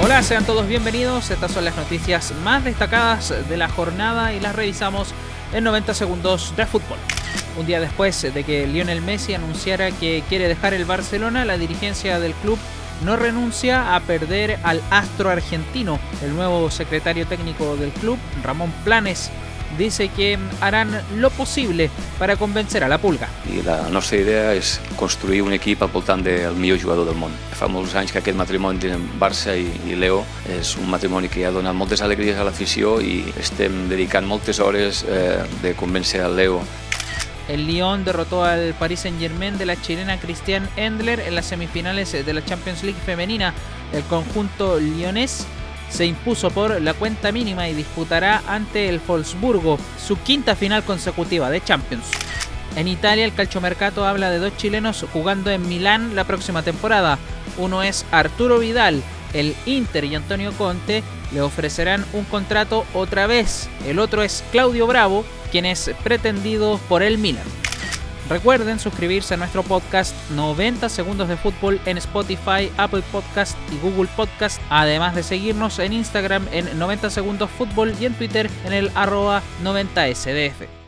Hola, sean todos bienvenidos. Estas son las noticias más destacadas de la jornada y las revisamos en 90 segundos de fútbol. Un día después de que Lionel Messi anunciara que quiere dejar el Barcelona, la dirigencia del club no renuncia a perder al astro argentino. El nuevo secretario técnico del club, Ramón Planes, dice que harán lo possible para convencer a la Pulga. I la nostra idea és construir un equip al voltant del jugador del món. Fa molts anys que aquest matrimoni entre Barça i, i Leo és un matrimoni que ha donat moltes alegries a l'afició i estem dedicant moltes hores eh, de convèncer a Leo El Lyon derrotó al Paris Saint-Germain de la chilena Christian Endler en las semifinales de la Champions League femenina. El conjunto lyonés se impuso por la cuenta mínima y disputará ante el Wolfsburgo su quinta final consecutiva de Champions. En Italia, el calchomercato habla de dos chilenos jugando en Milán la próxima temporada. Uno es Arturo Vidal, el Inter y Antonio Conte le ofrecerán un contrato otra vez. El otro es Claudio Bravo, quien es pretendido por el Milan. Recuerden suscribirse a nuestro podcast 90 segundos de fútbol en Spotify, Apple Podcast y Google Podcast, además de seguirnos en Instagram en 90 segundos fútbol y en Twitter en el arroba 90sdf.